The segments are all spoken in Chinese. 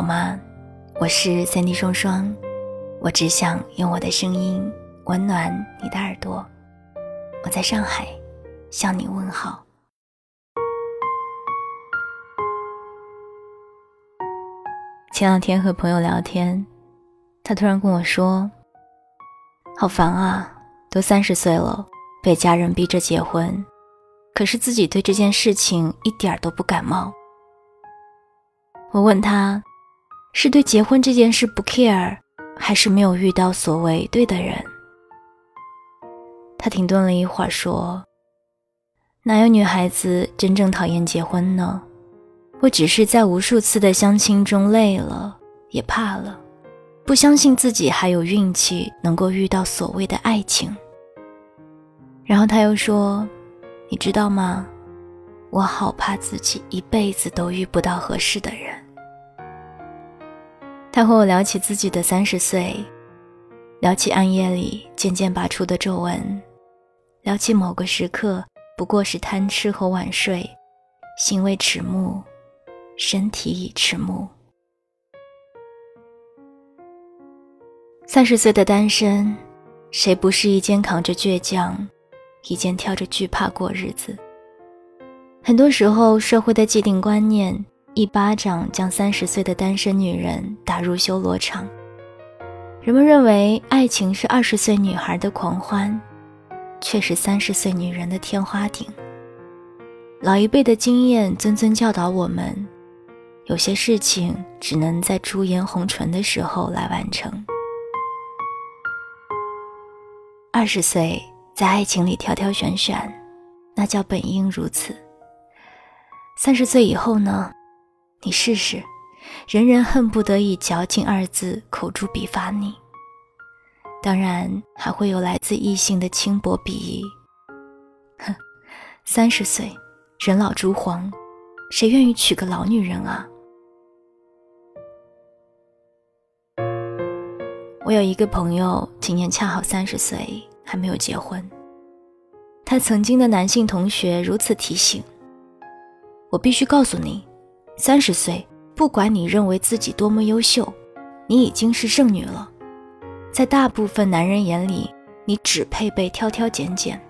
好吗？我是三 D 双双，我只想用我的声音温暖你的耳朵。我在上海向你问好。前两天和朋友聊天，他突然跟我说：“好烦啊，都三十岁了，被家人逼着结婚，可是自己对这件事情一点都不感冒。”我问他，是对结婚这件事不 care，还是没有遇到所谓对的人？他停顿了一会儿，说：“哪有女孩子真正讨厌结婚呢？我只是在无数次的相亲中累了，也怕了，不相信自己还有运气能够遇到所谓的爱情。”然后他又说：“你知道吗？我好怕自己一辈子都遇不到合适的人。”他和我聊起自己的三十岁，聊起暗夜里渐渐拔出的皱纹，聊起某个时刻不过是贪吃和晚睡，心为迟暮，身体已迟暮。三十岁的单身，谁不是一肩扛着倔强，一肩挑着惧怕过日子？很多时候，社会的既定观念。一巴掌将三十岁的单身女人打入修罗场。人们认为爱情是二十岁女孩的狂欢，却是三十岁女人的天花顶。老一辈的经验谆谆教导我们，有些事情只能在朱颜红唇的时候来完成。二十岁在爱情里挑挑选选，那叫本应如此。三十岁以后呢？你试试，人人恨不得以“矫情”二字口诛笔伐你。当然，还会有来自异性的轻薄鄙夷。哼，三十岁，人老珠黄，谁愿意娶个老女人啊？我有一个朋友，今年恰好三十岁，还没有结婚。他曾经的男性同学如此提醒我，必须告诉你。三十岁，不管你认为自己多么优秀，你已经是剩女了。在大部分男人眼里，你只配被挑挑拣拣。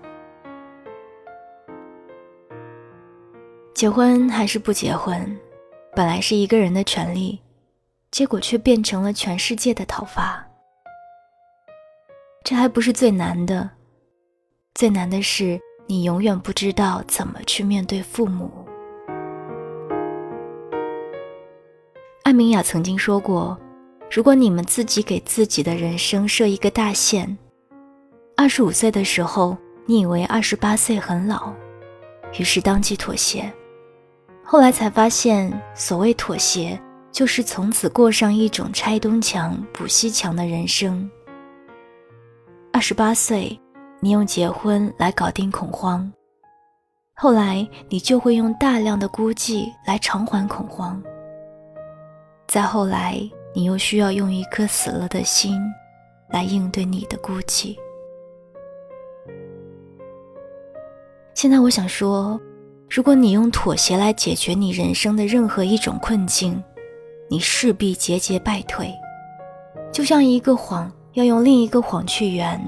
结婚还是不结婚，本来是一个人的权利，结果却变成了全世界的讨伐。这还不是最难的，最难的是你永远不知道怎么去面对父母。艾明雅曾经说过：“如果你们自己给自己的人生设一个大限，二十五岁的时候，你以为二十八岁很老，于是当即妥协。后来才发现，所谓妥协，就是从此过上一种拆东墙补西墙的人生。二十八岁，你用结婚来搞定恐慌，后来你就会用大量的孤寂来偿还恐慌。”再后来，你又需要用一颗死了的心，来应对你的孤寂。现在我想说，如果你用妥协来解决你人生的任何一种困境，你势必节节败退。就像一个谎要用另一个谎去圆，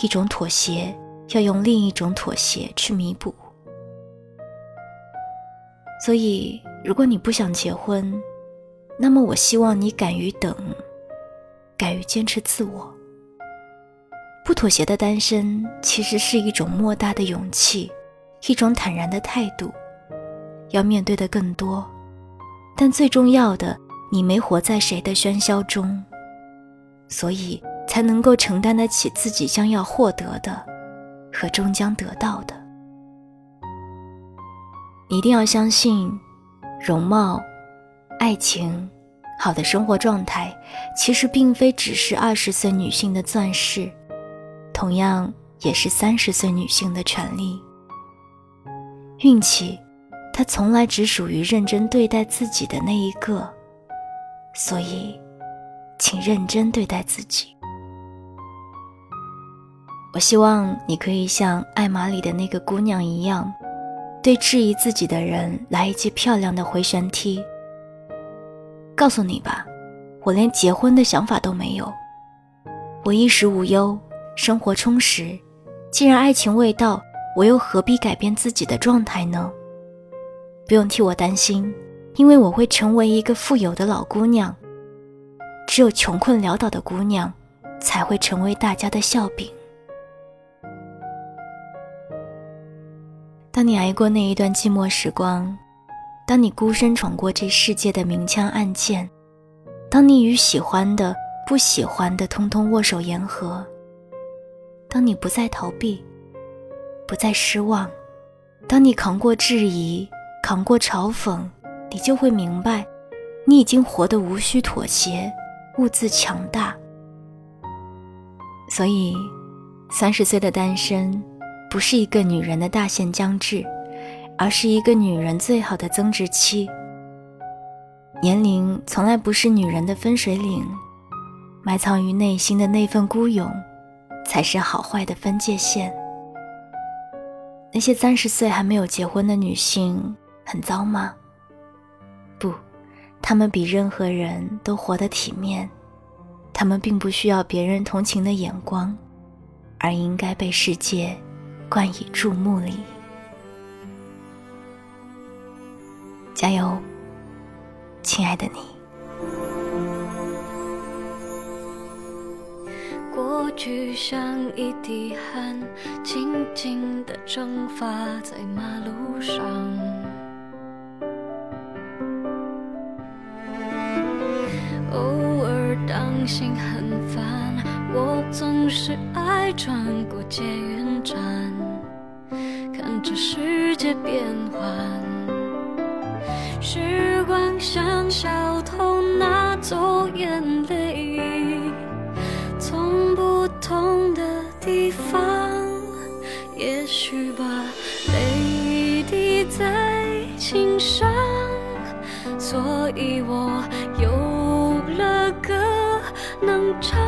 一种妥协要用另一种妥协去弥补。所以，如果你不想结婚，那么，我希望你敢于等，敢于坚持自我。不妥协的单身，其实是一种莫大的勇气，一种坦然的态度。要面对的更多，但最重要的，你没活在谁的喧嚣中，所以才能够承担得起自己将要获得的和终将得到的。你一定要相信，容貌。爱情，好的生活状态，其实并非只是二十岁女性的钻石，同样也是三十岁女性的权利。运气，它从来只属于认真对待自己的那一个，所以，请认真对待自己。我希望你可以像艾玛里的那个姑娘一样，对质疑自己的人来一记漂亮的回旋踢。告诉你吧，我连结婚的想法都没有。我衣食无忧，生活充实。既然爱情未到，我又何必改变自己的状态呢？不用替我担心，因为我会成为一个富有的老姑娘。只有穷困潦倒的姑娘，才会成为大家的笑柄。当你挨过那一段寂寞时光，当你孤身闯过这世界的明枪暗箭，当你与喜欢的、不喜欢的通通握手言和，当你不再逃避，不再失望，当你扛过质疑，扛过嘲讽，你就会明白，你已经活得无需妥协。兀自强大，所以三十岁的单身不是一个女人的大限将至，而是一个女人最好的增值期。年龄从来不是女人的分水岭，埋藏于内心的那份孤勇，才是好坏的分界线。那些三十岁还没有结婚的女性很糟吗？不。她们比任何人都活得体面，她们并不需要别人同情的眼光，而应该被世界冠以注目礼。加油，亲爱的你。过去像一滴汗，静静的蒸发在马路上。偶尔当心很烦，我总是爱转过捷运站，看着世界变幻。时光像小偷拿走眼泪，从不同的地方，也许把泪滴在琴上，所以我有了歌。能唱，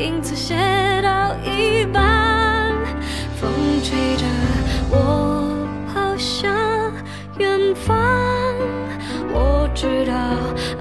事因此写到一半，风吹着我跑向远方。我知道。